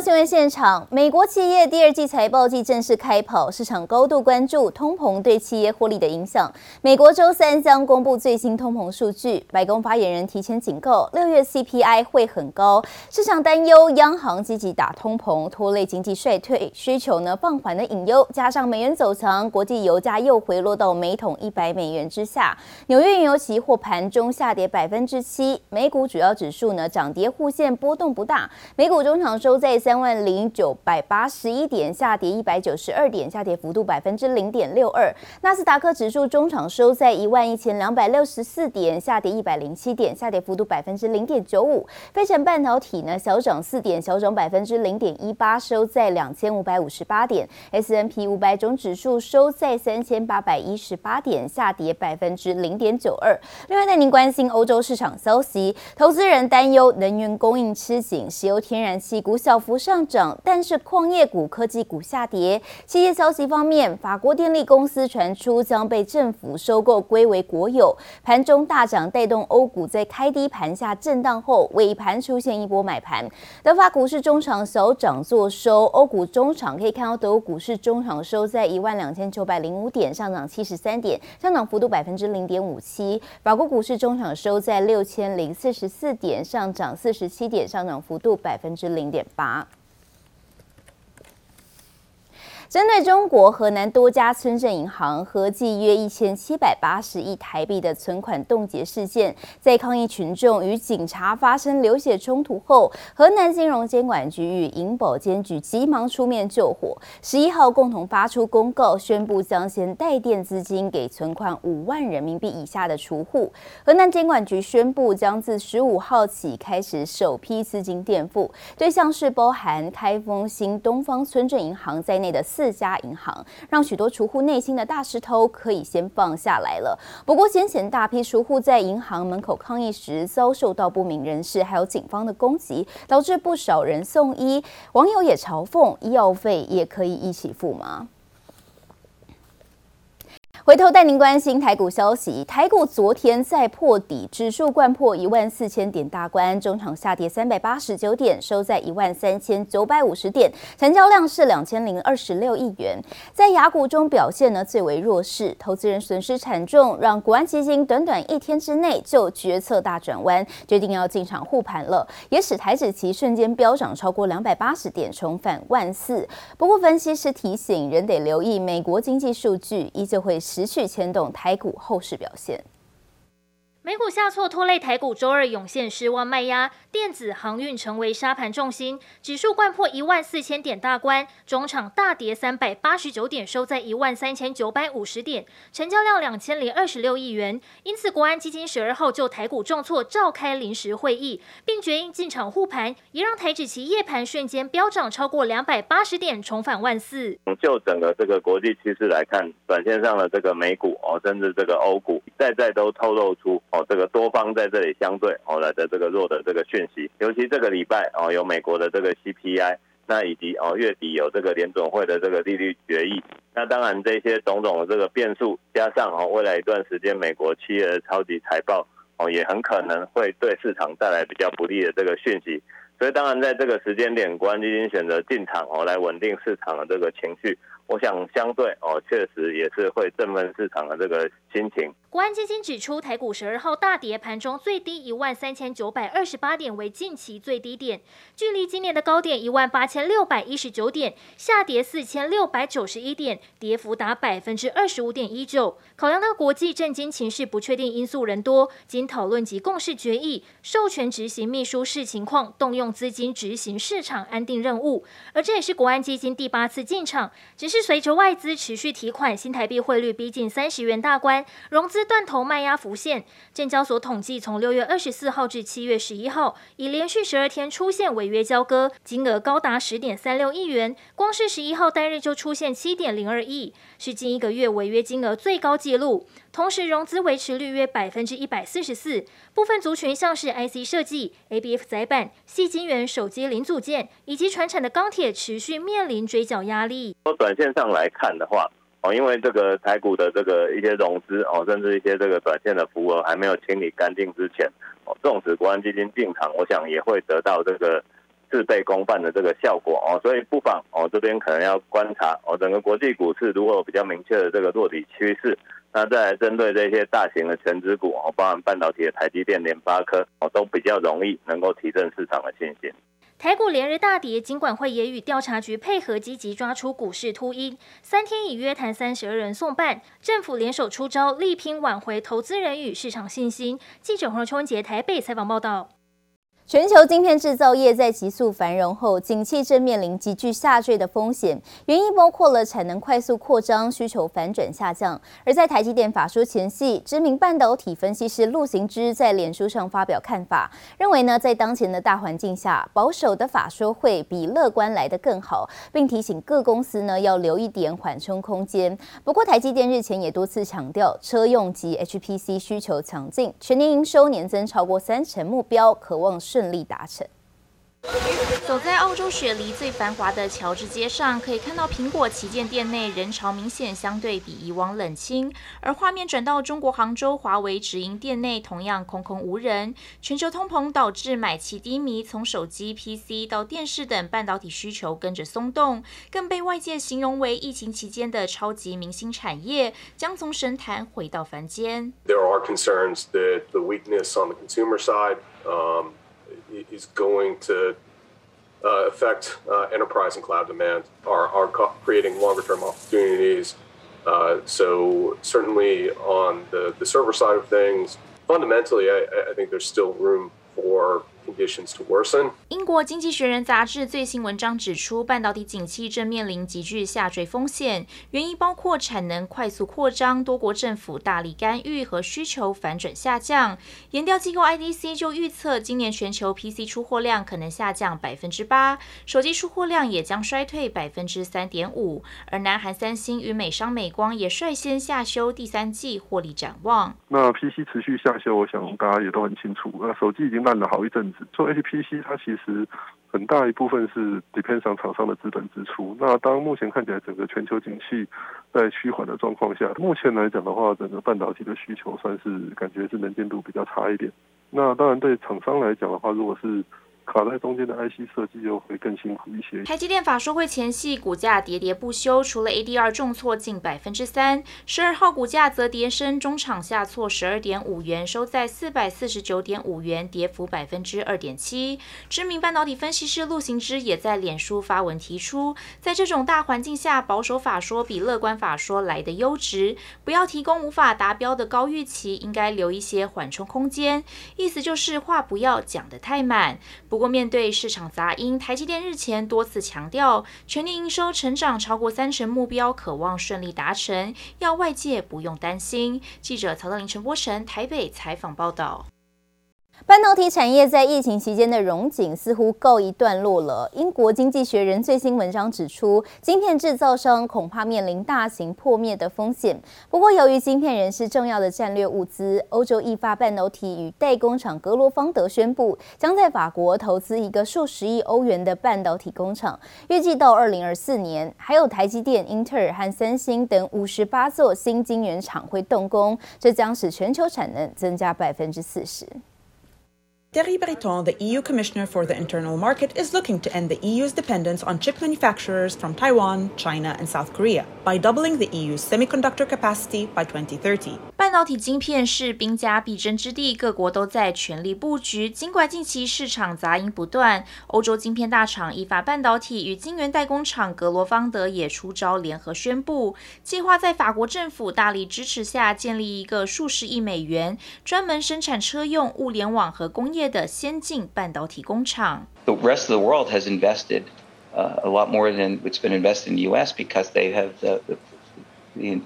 新闻现场，美国企业第二季财报季正式开跑，市场高度关注通膨对企业获利的影响。美国周三将公布最新通膨数据，白宫发言人提前警告，六月 CPI 会很高，市场担忧央行积极打通膨，拖累经济衰退，需求呢放缓的隐忧，加上美元走强，国际油价又回落到每桶一百美元之下。纽约原油期货盘中下跌百分之七，美股主要指数呢涨跌互现，波动不大，美股中场收在三三万零九百八十一点，下跌一百九十二点，下跌幅度百分之零点六二。纳斯达克指数中场收在一万一千两百六十四点，下跌一百零七点，下跌幅度百分之零点九五。费城半导体呢小涨四点，小涨百分之零点一八，收在两千五百五十八点。S N P 五百种指数收在三千八百一十八点，下跌百分之零点九二。另外带您关心欧洲市场消息，投资人担忧能源供应吃紧，石油天然气股小幅上涨，但是矿业股、科技股下跌。企业消息方面，法国电力公司传出将被政府收购归为国有，盘中大涨，带动欧股在开低盘下震荡后，尾盘出现一波买盘。德法股市中场小涨作收，欧股中场可以看到德国股市中场收在一万两千九百零五点，上涨七十三点，上涨幅度百分之零点五七。法国股市中场收在六千零四十四点，上涨四十七点，上涨幅度百分之零点八。针对中国河南多家村镇银行合计约一千七百八十亿台币的存款冻结事件，在抗议群众与警察发生流血冲突后，河南金融监管局与银保监局急忙出面救火。十一号共同发出公告，宣布将先代垫资金给存款五万人民币以下的储户。河南监管局宣布，将自十五号起开始首批资金垫付，对象是包含开封新东方村镇银行在内的四。四家银行让许多储户内心的大石头可以先放下来了。不过，先前大批储户在银行门口抗议时，遭受到不明人士还有警方的攻击，导致不少人送医。网友也嘲讽：医药费也可以一起付吗？回头带您关心台股消息，台股昨天再破底，指数掼破一万四千点大关，中场下跌三百八十九点，收在一万三千九百五十点，成交量是两千零二十六亿元。在雅股中表现呢最为弱势，投资人损失惨重，让国安基金短短一天之内就决策大转弯，决定要进场护盘了，也使台指期瞬间飙涨超过两百八十点，重返万四。不过分析师提醒，仍得留意美国经济数据，依旧会是。持续牵动台股后市表现。美股下挫拖累台股，周二涌现失望卖压，电子航运成为沙盘重心，指数贯破一万四千点大关，中场大跌三百八十九点，收在一万三千九百五十点，成交量两千零二十六亿元。因此，国安基金十二号就台股重挫召开临时会议，并决定进场护盘，也让台指期夜盘瞬间飙涨超过两百八十点，重返万四。就整个这个国际趋势来看，短线上的这个美股哦，甚至这个欧股，再再都透露出。哦，这个多方在这里相对哦来的这个弱的这个讯息，尤其这个礼拜哦有美国的这个 CPI，那以及哦月底有这个联准会的这个利率决议，那当然这些种种的这个变数，加上哦未来一段时间美国企业的超级财报哦也很可能会对市场带来比较不利的这个讯息，所以当然在这个时间点，国安基金选择进场哦来稳定市场的这个情绪。我想相对哦，确实也是会振奋市场的这个心情。国安基金指出，台股十二号大跌，盘中最低一万三千九百二十八点为近期最低点，距离今年的高点一万八千六百一十九点下跌四千六百九十一点，跌幅达百分之二十五点一九。考量到国际政经情势不确定因素人多，经讨论及共识决议，授权执行秘书视情况动用资金执行市场安定任务。而这也是国安基金第八次进场，只是。随着外资持续提款，新台币汇率逼近三十元大关，融资断头卖压浮现。证交所统计，从六月二十四号至七月十一号，已连续十二天出现违约交割，金额高达十点三六亿元。光是十一号单日就出现七点零二亿，是近一个月违约金额最高纪录。同时，融资维持率约百分之一百四十四。部分族群像是 IC 设计、ABF 载板、矽晶圆、手机零组件以及传产的钢铁，持续面临追缴压力。从短线上来看的话，哦，因为这个台股的这个一些融资哦，甚至一些这个短线的浮额还没有清理干净之前，哦，纵使国安基金进场，我想也会得到这个事倍功半的这个效果哦，所以不妨哦这边可能要观察哦，整个国际股市如果有比较明确的这个落底趋势，那再来针对这些大型的权值股哦，包含半导体的台积电、联发科哦，都比较容易能够提振市场的信心。台股连日大跌，金管会也与调查局配合，积极抓出股市秃鹰。三天已约谈三十二人送办，政府联手出招，力拼挽回投资人与市场信心。记者黄秋文杰台北采访报道。全球晶片制造业在急速繁荣后，景气正面临急剧下坠的风险。原因包括了产能快速扩张、需求反转下降。而在台积电法说前夕，知名半导体分析师陆行之在脸书上发表看法，认为呢，在当前的大环境下，保守的法说会比乐观来得更好，并提醒各公司呢要留一点缓冲空间。不过，台积电日前也多次强调，车用及 HPC 需求强劲，全年营收年增超过三成目标，可望顺。顺利达成。走在澳洲雪梨最繁华的乔治街上，可以看到苹果旗舰店内人潮明显相对比以往冷清。而画面转到中国杭州华为直营店内，同样空空无人。全球通膨导致买气低迷，从手机、PC 到电视等半导体需求跟着松动，更被外界形容为疫情期间的超级明星产业，将从神坛回到凡间。There are concerns that the weakness on the consumer side, um is going to uh, affect uh, enterprise and cloud demand, are are creating longer term opportunities. Uh, so certainly on the the server side of things, fundamentally, I I think there's still room for 英国经济学人杂志最新文章指出，半导体景气正面临急剧下坠风险，原因包括产能快速扩张、多国政府大力干预和需求反转下降。研调机构 IDC 就预测，今年全球 PC 出货量可能下降百分之八，手机出货量也将衰退百分之三点五。而南韩三星与美商美光也率先下修第三季获利展望。那 PC 持续下修，我想大家也都很清楚。那手机已经烂了好一阵子。做 HPC，它其实很大一部分是 depend 上厂商的资本支出。那当目前看起来整个全球景气在趋缓的状况下，目前来讲的话，整个半导体的需求算是感觉是能见度比较差一点。那当然对厂商来讲的话，如果是卡在中间的 IC 设计又会更辛苦一些。台积电法说会前夕，股价跌跌不休，除了 ADR 重挫近百分之三，十二号股价则跌深，中场下挫十二点五元，收在四百四十九点五元，跌幅百分之二点七。知名半导体分析师陆行之也在脸书发文提出，在这种大环境下，保守法说比乐观法说来得优质，不要提供无法达标的高预期，应该留一些缓冲空间。意思就是话不要讲得太满。不不过，面对市场杂音，台积电日前多次强调，全年营收成长超过三成目标，渴望顺利达成，要外界不用担心。记者曹德林、陈波成台北采访报道。半导体产业在疫情期间的荣景似乎告一段落了。英国经济学人最新文章指出，晶片制造商恐怕面临大型破灭的风险。不过，由于晶片仍是重要的战略物资，欧洲意发半导体与代工厂格罗方德宣布，将在法国投资一个数十亿欧元的半导体工厂，预计到二零二四年，还有台积电、英特尔和三星等五十八座新晶圆厂会动工，这将使全球产能增加百分之四十。Thierry Breton, the EU Commissioner for the Internal Market, is looking to end the EU's dependence on chip manufacturers from Taiwan, China, and South Korea by doubling the EU's semiconductor capacity by 2030. 半导体晶片是兵家必争之地，各国都在全力布局。尽管近期市场杂音不断，欧洲晶片大厂意法半导体与晶圆代工厂格罗方德也出招，联合宣布，计划在法国政府大力支持下，建立一个数十亿美元、专门生产车用、物联网和工业。的先进半导体工厂。The rest of the world has invested uh, a lot more than what's been invested in the U.S. because they have the, the,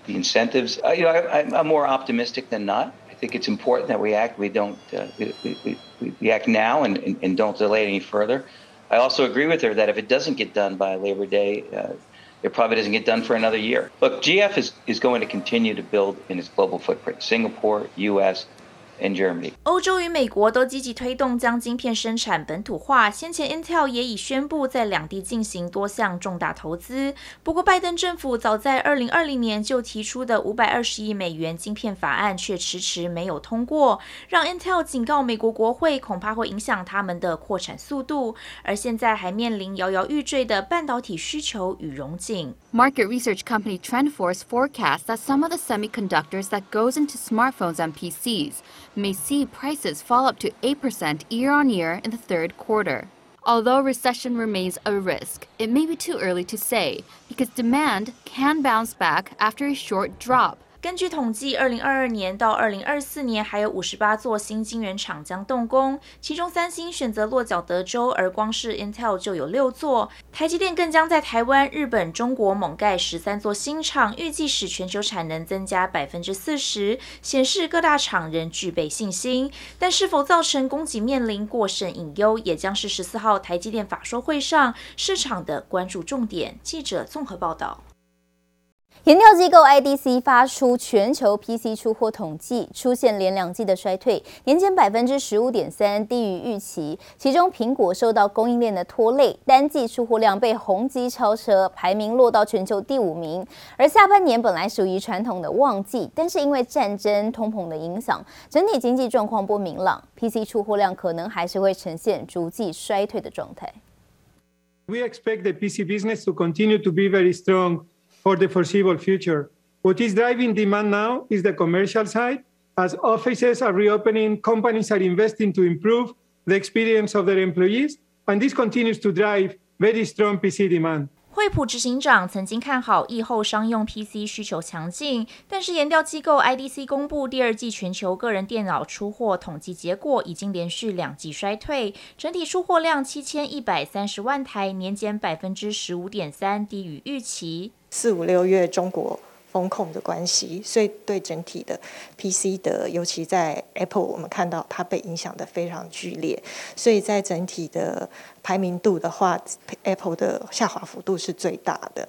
the incentives. Uh, you know, I, I'm more optimistic than not. I think it's important that we act. We don't uh, we, we, we, act now and, and, and, don't delay any further. I also agree with her that if it doesn't get done by Labor Day, uh, it probably doesn't get done for another year. Look, GF is, is going to continue to build in its global footprint: Singapore, U.S. in Germany. 欧洲与美国都积极推动将晶片生产本土化。先前 Intel 也已宣布在两地进行多项重大投资。不过，拜登政府早在二零二零年就提出的五百二十亿美元晶片法案却迟迟没有通过，让 Intel 警告美国国会，恐怕会影响他们的扩产速度。而现在还面临摇摇欲坠的半导体需求与融景。Market research company TrendForce forecasts that some of the semiconductors that goes into smartphones and PCs may see prices fall up to 8% year on year in the third quarter. Although recession remains a risk, it may be too early to say because demand can bounce back after a short drop. 根据统计，二零二二年到二零二四年还有五十八座新晶圆厂将动工，其中三星选择落脚德州，而光是 Intel 就有六座。台积电更将在台湾、日本、中国猛盖十三座新厂，预计使全球产能增加百分之四十，显示各大厂仍具备信心。但是否造成供给面临过剩隐忧，也将是十四号台积电法说会上市场的关注重点。记者综合报道。研调机构 IDC 发出全球 PC 出货统计，出现连两季的衰退，年减百分之十五点三，低于预期。其中，苹果受到供应链的拖累，单季出货量被宏基超车，排名落到全球第五名。而下半年本来属于传统的旺季，但是因为战争、通膨的影响，整体经济状况不明朗，PC 出货量可能还是会呈现逐季衰退的状态。We expect the PC business to continue to be very strong. For the foreseeable future, what is driving demand now is the commercial side. As offices are reopening, companies are investing to improve the experience of their employees, and this continues to drive very strong PC demand. 惠普执行长曾经看好疫后商用 PC 需求强劲，但是研调机构 IDC 公布第二季全球个人电脑出货统计结果，已经连续两季衰退，整体出货量七千一百三十万台，年减百分之十五点三，低于预期。四五六月中国风控的关系，所以对整体的 PC 的，尤其在 Apple，我们看到它被影响的非常剧烈，所以在整体的排名度的话，Apple 的下滑幅度是最大的。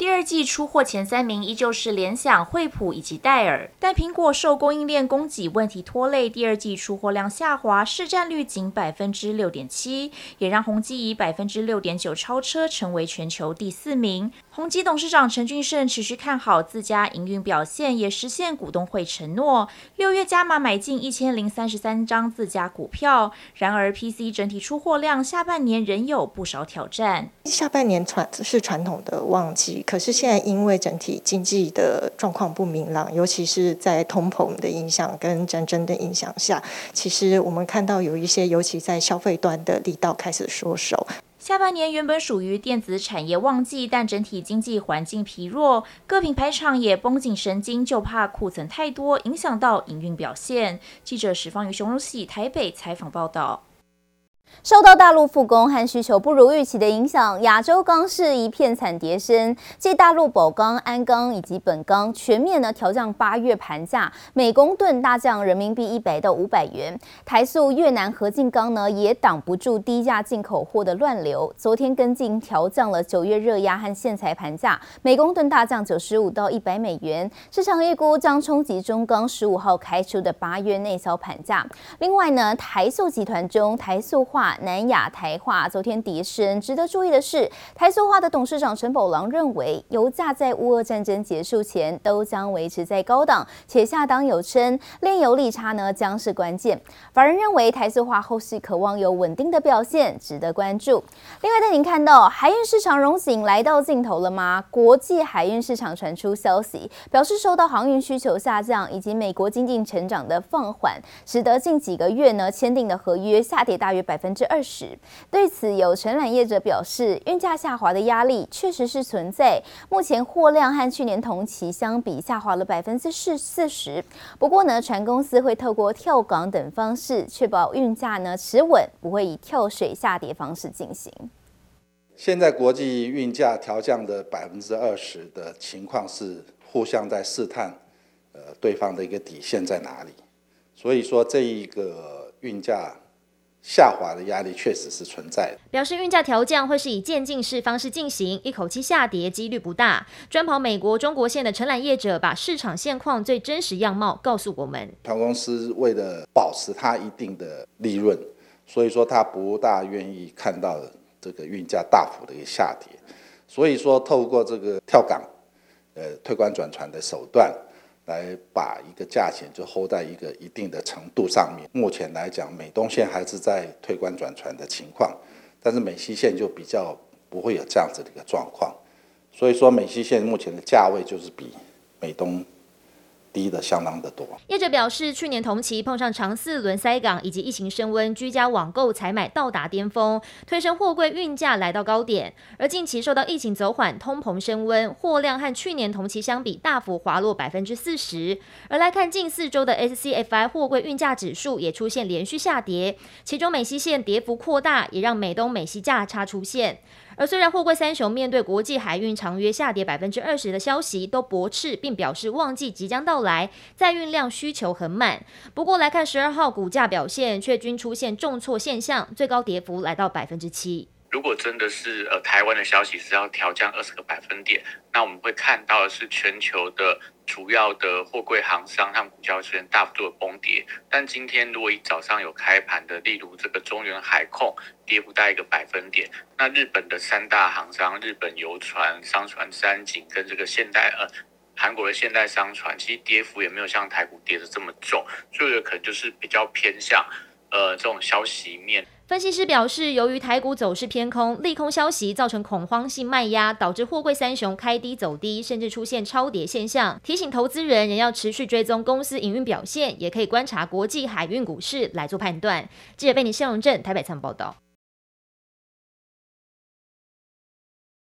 第二季出货前三名依旧是联想、惠普以及戴尔，但苹果受供应链供给问题拖累，第二季出货量下滑，市占率仅百分之六点七，也让宏基以百分之六点九超车，成为全球第四名。宏基董事长陈俊盛持续看好自家营运表现，也实现股东会承诺，六月加码买进一千零三十三张自家股票。然而，PC 整体出货量下半年仍有不少挑战。下半年传是传统的旺季。可是现在因为整体经济的状况不明朗，尤其是在通膨的影响跟战争的影响下，其实我们看到有一些，尤其在消费端的力道开始缩手。下半年原本属于电子产业旺季，但整体经济环境疲弱，各品牌厂也绷紧神经，就怕库存太多影响到营运表现。记者史方于雄荣喜台北采访报道。受到大陆复工和需求不如预期的影响，亚洲钢市一片惨跌声。继大陆宝钢、鞍钢以及本钢全面呢调降八月盘价，每公吨大降人民币一百到五百元。台塑、越南合进钢呢也挡不住低价进口货的乱流，昨天跟进调降了九月热轧和线材盘价，每公吨大降九十五到一百美元。市场预估将冲击中钢十五号开出的八月内销盘价。另外呢，台塑集团中台塑化。南亚台化昨天跌深，值得注意的是，台塑化的董事长陈宝郎认为，油价在乌俄战争结束前都将维持在高档，且下档有撑，炼油利差呢将是关键。法人认为台塑化后续渴望有稳定的表现，值得关注。另外，带您看到海运市场荣景来到尽头了吗？国际海运市场传出消息，表示受到航运需求下降以及美国经济成长的放缓，使得近几个月呢签订的合约下跌大约百分。分之二十。对此，有承揽业者表示，运价下滑的压力确实是存在。目前货量和去年同期相比下滑了百分之四四十。不过呢，船公司会透过跳港等方式确保运价呢持稳，不会以跳水下跌方式进行。现在国际运价调降的百分之二十的情况是互相在试探，呃，对方的一个底线在哪里。所以说，这一个运价。下滑的压力确实是存在的。表示运价调降会是以渐进式方式进行，一口气下跌几率不大。专跑美国、中国线的承揽业者把市场现况最真实样貌告诉我们。船公司为了保持它一定的利润，所以说它不大愿意看到这个运价大幅的一个下跌，所以说透过这个跳港、呃退关转船的手段。来把一个价钱就 hold 在一个一定的程度上面。目前来讲，美东线还是在推关转船的情况，但是美西线就比较不会有这样子的一个状况。所以说，美西线目前的价位就是比美东。低的相当的多。业者表示，去年同期碰上长四轮塞港以及疫情升温，居家网购采买到达巅峰，推升货柜运价来到高点。而近期受到疫情走缓、通膨升温，货量和去年同期相比大幅滑落百分之四十。而来看近四周的 SCFI 货柜运价指数也出现连续下跌，其中美西线跌幅扩大，也让美东美西价差出现。而虽然货柜三雄面对国际海运长约下跌百分之二十的消息，都驳斥并表示旺季即将到来，载运量需求很满。不过来看十二号股价表现，却均出现重挫现象，最高跌幅来到百分之七。如果真的是呃台湾的消息是要调降二十个百分点，那我们会看到的是全球的主要的货柜航商他们股价出现大幅度的崩跌。但今天如果一早上有开盘的，例如这个中原海控跌不到一个百分点，那日本的三大航商，日本游船、商船三井跟这个现代呃韩国的现代商船，其实跌幅也没有像台股跌得这么重，所以可能就是比较偏向呃这种消息面。分析师表示，由于台股走势偏空，利空消息造成恐慌性卖压，导致货柜三雄开低走低，甚至出现超跌现象。提醒投资人仍要持续追踪公司营运表现，也可以观察国际海运股市来做判断。记者贝尼谢荣镇台北仓报道。